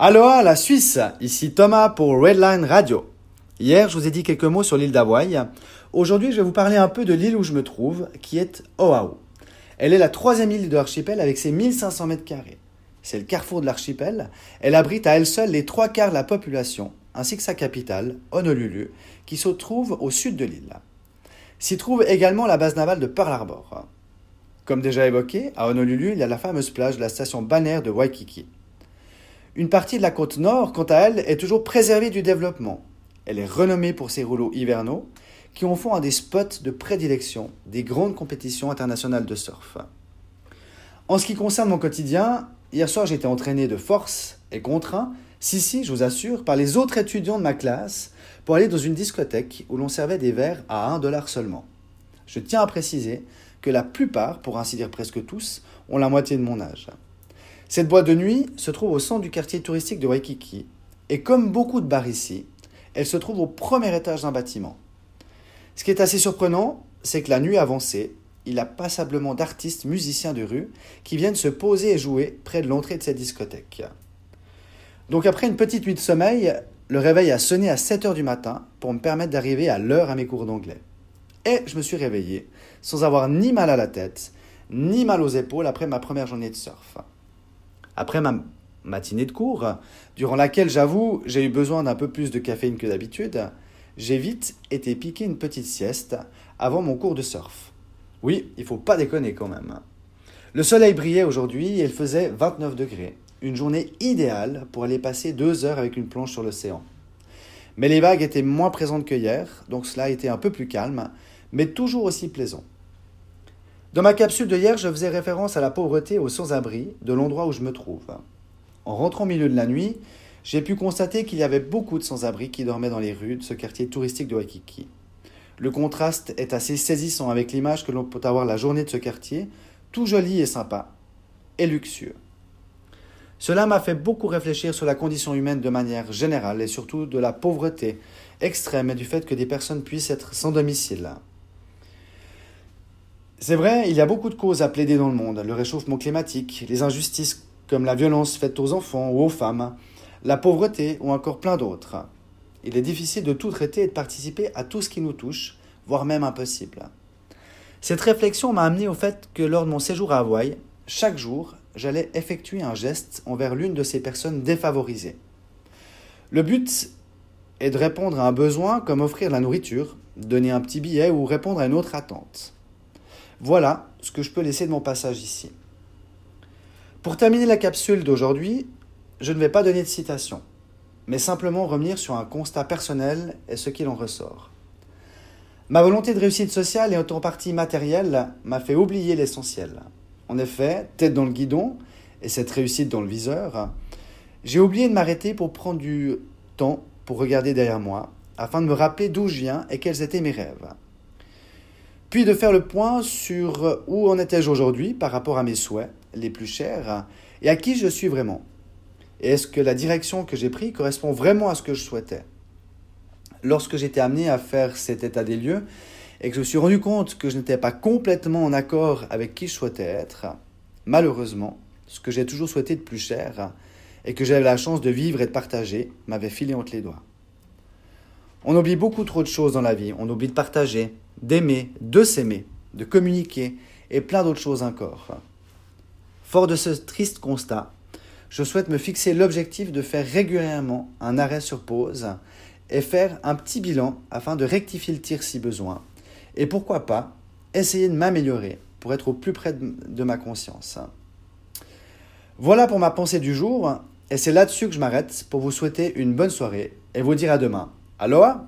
Aloha la Suisse, ici Thomas pour Redline Radio. Hier, je vous ai dit quelques mots sur l'île d'Hawaï. Aujourd'hui, je vais vous parler un peu de l'île où je me trouve, qui est Oahu. Elle est la troisième île de l'archipel avec ses 1500 mètres carrés. C'est le carrefour de l'archipel. Elle abrite à elle seule les trois quarts de la population, ainsi que sa capitale, Honolulu, qui se trouve au sud de l'île. S'y trouve également la base navale de Pearl Harbor. Comme déjà évoqué, à Honolulu, il y a la fameuse plage de la station balnéaire de Waikiki. Une partie de la côte nord, quant à elle, est toujours préservée du développement. Elle est renommée pour ses rouleaux hivernaux, qui en font un des spots de prédilection des grandes compétitions internationales de surf. En ce qui concerne mon quotidien, hier soir j'étais entraîné de force et contraint, si si, je vous assure, par les autres étudiants de ma classe pour aller dans une discothèque où l'on servait des verres à 1 dollar seulement. Je tiens à préciser que la plupart, pour ainsi dire presque tous, ont la moitié de mon âge. Cette boîte de nuit se trouve au centre du quartier touristique de Waikiki, et comme beaucoup de bars ici, elle se trouve au premier étage d'un bâtiment. Ce qui est assez surprenant, c'est que la nuit avancée, il y a passablement d'artistes musiciens de rue qui viennent se poser et jouer près de l'entrée de cette discothèque. Donc après une petite nuit de sommeil, le réveil a sonné à 7 heures du matin pour me permettre d'arriver à l'heure à mes cours d'anglais. Et je me suis réveillé sans avoir ni mal à la tête, ni mal aux épaules après ma première journée de surf. Après ma matinée de cours, durant laquelle j'avoue j'ai eu besoin d'un peu plus de caféine que d'habitude, j'ai vite été piquer une petite sieste avant mon cours de surf. Oui, il faut pas déconner quand même. Le soleil brillait aujourd'hui et il faisait 29 degrés, une journée idéale pour aller passer deux heures avec une planche sur l'océan. Mais les vagues étaient moins présentes que hier, donc cela a été un peu plus calme, mais toujours aussi plaisant. Dans ma capsule de hier, je faisais référence à la pauvreté et aux sans-abri de l'endroit où je me trouve. En rentrant au milieu de la nuit, j'ai pu constater qu'il y avait beaucoup de sans-abri qui dormaient dans les rues de ce quartier touristique de Waikiki. Le contraste est assez saisissant avec l'image que l'on peut avoir la journée de ce quartier, tout joli et sympa, et luxueux. Cela m'a fait beaucoup réfléchir sur la condition humaine de manière générale et surtout de la pauvreté extrême et du fait que des personnes puissent être sans domicile. C'est vrai, il y a beaucoup de causes à plaider dans le monde. Le réchauffement climatique, les injustices comme la violence faite aux enfants ou aux femmes, la pauvreté ou encore plein d'autres. Il est difficile de tout traiter et de participer à tout ce qui nous touche, voire même impossible. Cette réflexion m'a amené au fait que lors de mon séjour à Hawaï, chaque jour, j'allais effectuer un geste envers l'une de ces personnes défavorisées. Le but est de répondre à un besoin comme offrir la nourriture, donner un petit billet ou répondre à une autre attente. Voilà ce que je peux laisser de mon passage ici. Pour terminer la capsule d'aujourd'hui, je ne vais pas donner de citation, mais simplement revenir sur un constat personnel et ce qu'il en ressort. Ma volonté de réussite sociale et en partie matérielle m'a fait oublier l'essentiel. En effet, tête dans le guidon et cette réussite dans le viseur, j'ai oublié de m'arrêter pour prendre du temps pour regarder derrière moi, afin de me rappeler d'où je viens et quels étaient mes rêves puis de faire le point sur où en étais-je aujourd'hui par rapport à mes souhaits les plus chers et à qui je suis vraiment. Et est-ce que la direction que j'ai prise correspond vraiment à ce que je souhaitais? Lorsque j'étais amené à faire cet état des lieux et que je me suis rendu compte que je n'étais pas complètement en accord avec qui je souhaitais être, malheureusement, ce que j'ai toujours souhaité de plus cher et que j'avais la chance de vivre et de partager m'avait filé entre les doigts. On oublie beaucoup trop de choses dans la vie. On oublie de partager, d'aimer, de s'aimer, de communiquer et plein d'autres choses encore. Fort de ce triste constat, je souhaite me fixer l'objectif de faire régulièrement un arrêt sur pause et faire un petit bilan afin de rectifier le tir si besoin. Et pourquoi pas essayer de m'améliorer pour être au plus près de ma conscience. Voilà pour ma pensée du jour, et c'est là-dessus que je m'arrête pour vous souhaiter une bonne soirée et vous dire à demain. Aloha